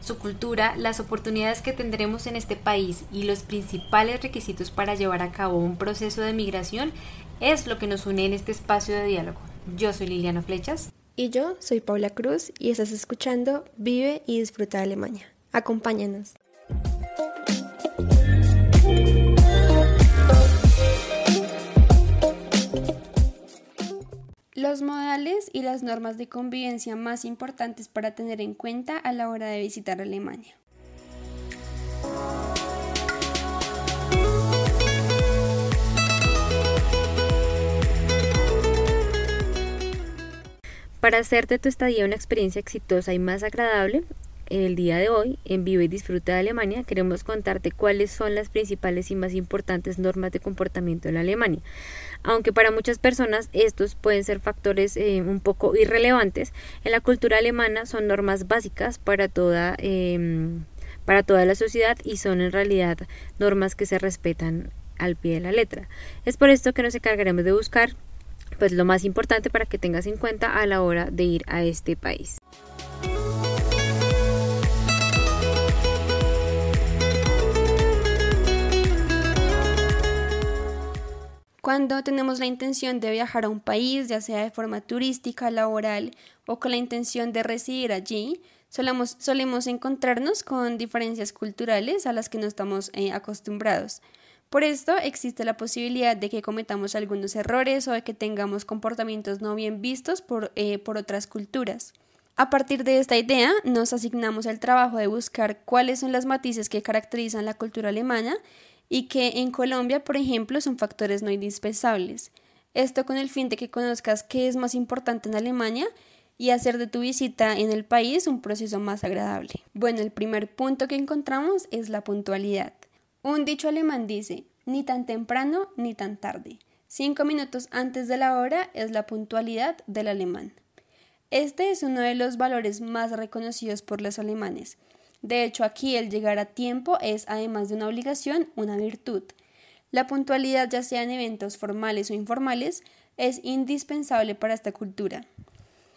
Su cultura, las oportunidades que tendremos en este país y los principales requisitos para llevar a cabo un proceso de migración es lo que nos une en este espacio de diálogo. Yo soy Liliana Flechas. Y yo soy Paula Cruz y estás escuchando Vive y Disfruta de Alemania. Acompáñanos. Los modales y las normas de convivencia más importantes para tener en cuenta a la hora de visitar Alemania. Para hacerte tu estadía una experiencia exitosa y más agradable, el día de hoy, en Vive y Disfruta de Alemania, queremos contarte cuáles son las principales y más importantes normas de comportamiento en Alemania aunque para muchas personas estos pueden ser factores eh, un poco irrelevantes, en la cultura alemana son normas básicas para toda, em, para toda la sociedad y son en realidad normas que se respetan al pie de la letra. Es por esto que nos encargaremos de buscar pues lo más importante para que tengas en cuenta a la hora de ir a este país. Cuando tenemos la intención de viajar a un país, ya sea de forma turística, laboral o con la intención de residir allí, solemos, encontrarnos con diferencias culturales a las que no estamos eh, acostumbrados. Por esto existe la posibilidad de que cometamos algunos errores o de que tengamos comportamientos no bien vistos por, eh, por otras culturas. A partir de esta idea, nos asignamos el trabajo de buscar cuáles son las matices que caracterizan la cultura alemana y que en Colombia, por ejemplo, son factores no indispensables. Esto con el fin de que conozcas qué es más importante en Alemania y hacer de tu visita en el país un proceso más agradable. Bueno, el primer punto que encontramos es la puntualidad. Un dicho alemán dice, ni tan temprano ni tan tarde. Cinco minutos antes de la hora es la puntualidad del alemán. Este es uno de los valores más reconocidos por los alemanes, de hecho, aquí el llegar a tiempo es, además de una obligación, una virtud. La puntualidad, ya sea en eventos formales o informales, es indispensable para esta cultura.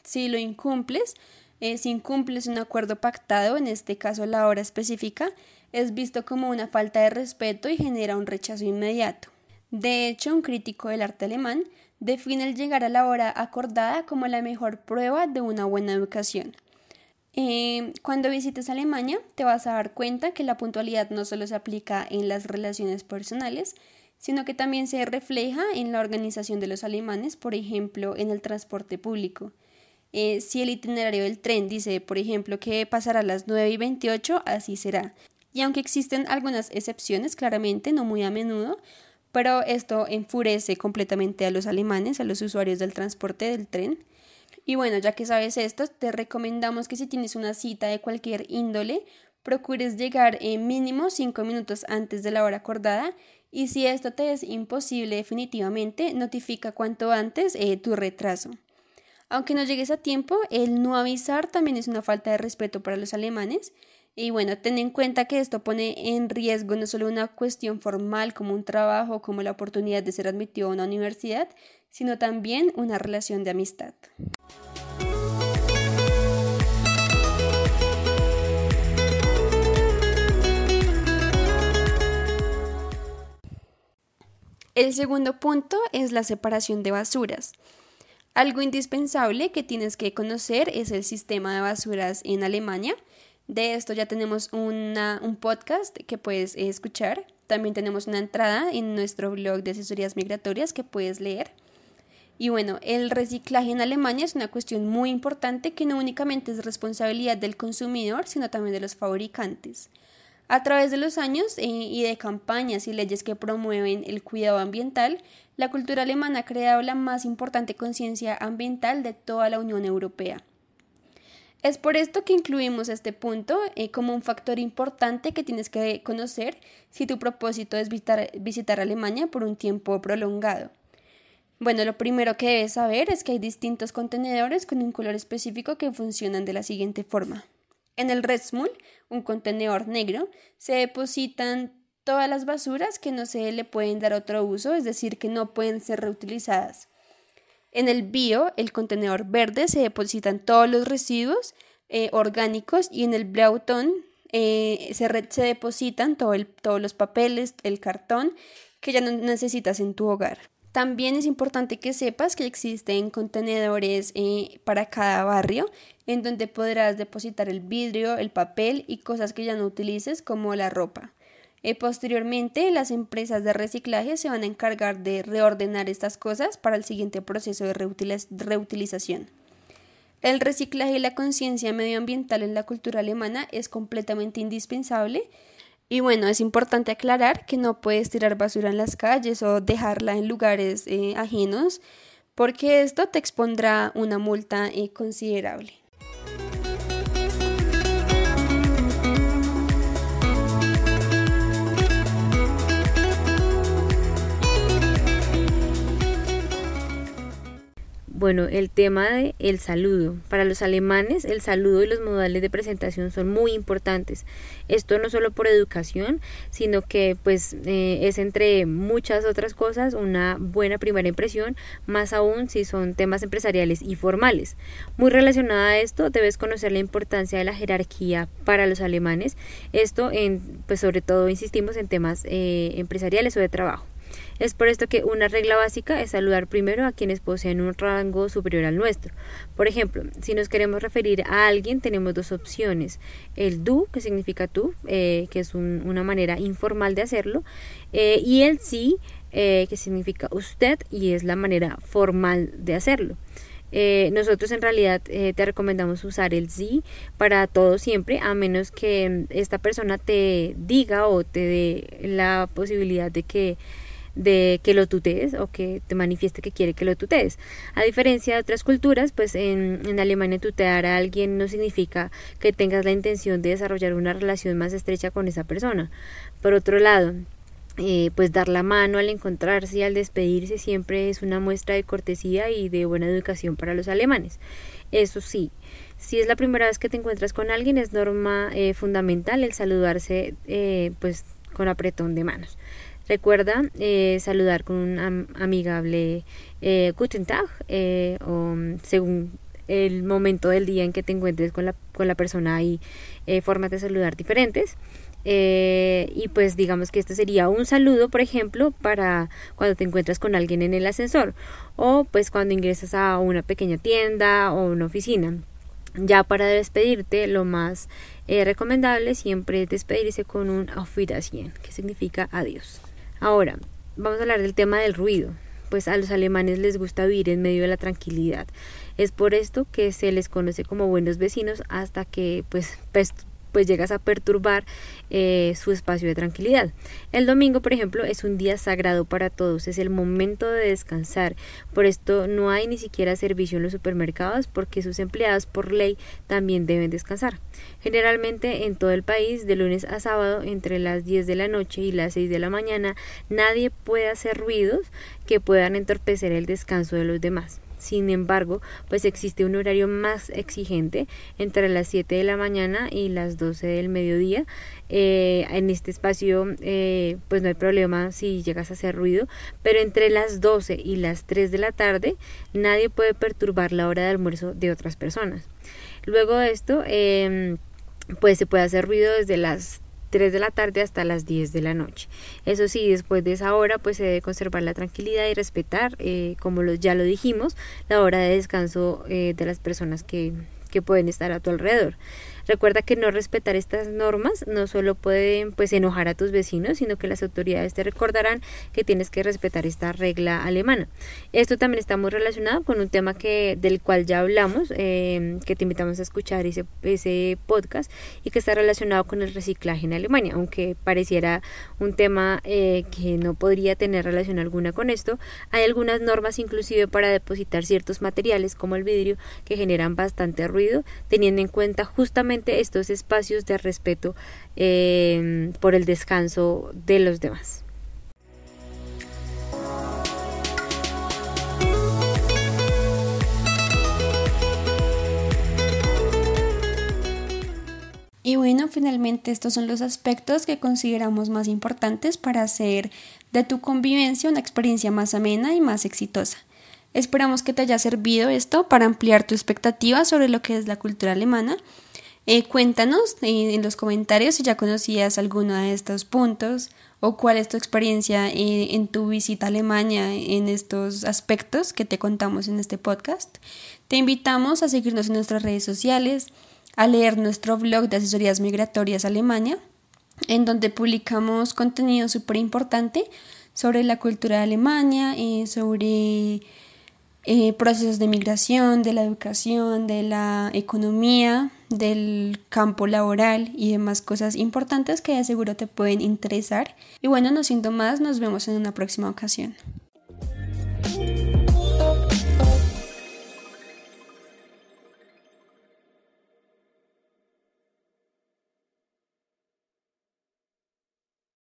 Si lo incumples, eh, si incumples un acuerdo pactado, en este caso la hora específica, es visto como una falta de respeto y genera un rechazo inmediato. De hecho, un crítico del arte alemán define el llegar a la hora acordada como la mejor prueba de una buena educación. Eh, cuando visites Alemania te vas a dar cuenta que la puntualidad no solo se aplica en las relaciones personales, sino que también se refleja en la organización de los alemanes, por ejemplo, en el transporte público. Eh, si el itinerario del tren dice, por ejemplo, que pasará a las 9 y 28, así será. Y aunque existen algunas excepciones, claramente, no muy a menudo, pero esto enfurece completamente a los alemanes, a los usuarios del transporte del tren. Y bueno, ya que sabes esto, te recomendamos que si tienes una cita de cualquier índole, procures llegar en mínimo 5 minutos antes de la hora acordada y si esto te es imposible definitivamente, notifica cuanto antes eh, tu retraso. Aunque no llegues a tiempo, el no avisar también es una falta de respeto para los alemanes. Y bueno, ten en cuenta que esto pone en riesgo no solo una cuestión formal como un trabajo, como la oportunidad de ser admitido a una universidad, sino también una relación de amistad. El segundo punto es la separación de basuras. Algo indispensable que tienes que conocer es el sistema de basuras en Alemania. De esto ya tenemos un podcast que puedes escuchar. También tenemos una entrada en nuestro blog de asesorías migratorias que puedes leer. Y bueno, el reciclaje en Alemania es una cuestión muy importante que no únicamente es responsabilidad del consumidor, sino también de los fabricantes. A través de los años eh, y de campañas y leyes que promueven el cuidado ambiental, la cultura alemana ha creado la más importante conciencia ambiental de toda la Unión Europea. Es por esto que incluimos este punto eh, como un factor importante que tienes que conocer si tu propósito es visitar, visitar Alemania por un tiempo prolongado. Bueno, lo primero que debes saber es que hay distintos contenedores con un color específico que funcionan de la siguiente forma. En el Redsmul, un contenedor negro, se depositan todas las basuras que no se le pueden dar otro uso, es decir, que no pueden ser reutilizadas. En el bio, el contenedor verde, se depositan todos los residuos eh, orgánicos y en el Blauton eh, se, depositan todos los papeles, el cartón que ya no necesitas en tu hogar. También es importante que sepas que existen contenedores eh, para cada barrio en donde podrás depositar el vidrio, el papel y cosas que ya no utilices como la ropa. Eh, posteriormente, las empresas de reciclaje se van a encargar de reordenar estas cosas para el siguiente proceso de reutilización. El reciclaje y la conciencia medioambiental en la cultura alemana es completamente indispensable y bueno, es importante aclarar que no puedes tirar basura en las calles o dejarla en lugares eh, ajenos porque esto te expondrá una multa eh, considerable. Bueno, el tema de el saludo. Para los alemanes, el saludo y los modales de presentación son muy importantes. Esto no solo por educación, sino que pues eh, es entre muchas otras cosas una buena primera impresión, más aún si son temas empresariales y formales. Muy relacionada a esto, debes conocer la importancia de la jerarquía para los alemanes. Esto en, pues sobre todo insistimos en temas eh, empresariales o de trabajo. Es por esto que una regla básica es saludar primero a quienes poseen un rango superior al nuestro. Por ejemplo, si nos queremos referir a alguien, tenemos dos opciones. El du, que significa tú, eh, que es una manera informal de hacerlo, eh, y el sí, eh, que significa usted, y es la manera formal de hacerlo. nosotros en realidad te recomendamos usar el sí para todo siempre, a menos que esta persona te diga o te dé la posibilidad de que de que lo tutees o que te manifieste que quiere que lo tutees. A diferencia de otras culturas, pues en, en Alemania tutear a alguien no significa que tengas la intención de desarrollar una relación más estrecha con esa persona. Por otro lado, eh, pues dar la mano al encontrarse y al despedirse siempre es una muestra de cortesía y de buena educación para los alemanes. Eso sí, si es la primera vez que te encuentras con alguien es norma eh, fundamental el saludarse eh, pues con apretón de manos. Recuerda eh, saludar con un amigable eh, Guten Tag eh, o según el momento del día en que te encuentres con la, con la persona hay formas de saludar diferentes. y pues digamos que este sería un saludo, por ejemplo, para cuando te encuentras con alguien en el ascensor o pues cuando ingresas a una pequeña tienda o una oficina. Ya para despedirte, lo más recomendable siempre es despedirse con un Auf Wiedersehen, que significa adiós. Ahora, vamos a hablar del tema del ruido. Pues a los alemanes les gusta vivir en medio de la tranquilidad. Es por esto que se les conoce como buenos vecinos hasta que pues, pues llegas a perturbar eh, su espacio de tranquilidad. El domingo, por ejemplo, es un día sagrado para todos, es el momento de descansar. Por esto no hay ni siquiera servicio en los supermercados porque sus empleados por ley también deben descansar. Generalmente en todo el país, de lunes a sábado, entre las 10 de la noche y las 6 de la mañana, nadie puede hacer ruidos que puedan entorpecer el descanso de los demás. Sin embargo, pues existe un horario más exigente entre las 7 de la mañana y las 12 del mediodía. Eh, en este espacio eh, pues no hay problema si llegas a hacer ruido, pero entre las 12 y las 3 de la tarde nadie puede perturbar la hora de almuerzo de otras personas. Luego de esto, em, pues se puede hacer ruido desde las 3 de la tarde hasta las 10 de la noche. Eso sí, después de esa hora pues se debe conservar la tranquilidad y respetar, eh, como ya lo dijimos, la hora de descanso eh, de las personas que, que pueden estar a tu alrededor. Recuerda que no respetar estas normas no solo pueden pues enojar a tus vecinos, sino que las autoridades te recordarán que tienes que respetar esta regla alemana. Esto también está muy relacionado con un tema que del cual ya hablamos, eh, que te invitamos a escuchar ese, ese podcast y que está relacionado con el reciclaje en Alemania, aunque pareciera un tema eh, que no podría tener relación alguna con esto, hay algunas normas inclusive para depositar ciertos materiales como el vidrio que generan bastante ruido, teniendo en cuenta justamente estos espacios de respeto eh, por el descanso de los demás. Y bueno, finalmente estos son los aspectos que consideramos más importantes para hacer de tu convivencia una experiencia más amena y más exitosa. Esperamos que te haya servido esto para ampliar tu expectativa sobre lo que es la cultura alemana. Eh, cuéntanos eh, en los comentarios si ya conocías alguno de estos puntos o cuál es tu experiencia eh, en tu visita a Alemania en estos aspectos que te contamos en este podcast. Te invitamos a seguirnos en nuestras redes sociales a leer nuestro blog de asesorías migratorias Alemania, en donde publicamos contenido súper importante sobre la cultura de Alemania, eh, sobre eh, procesos de migración, de la educación, de la economía, del campo laboral y demás cosas importantes que de seguro te pueden interesar. Y bueno, no siento más, nos vemos en una próxima ocasión.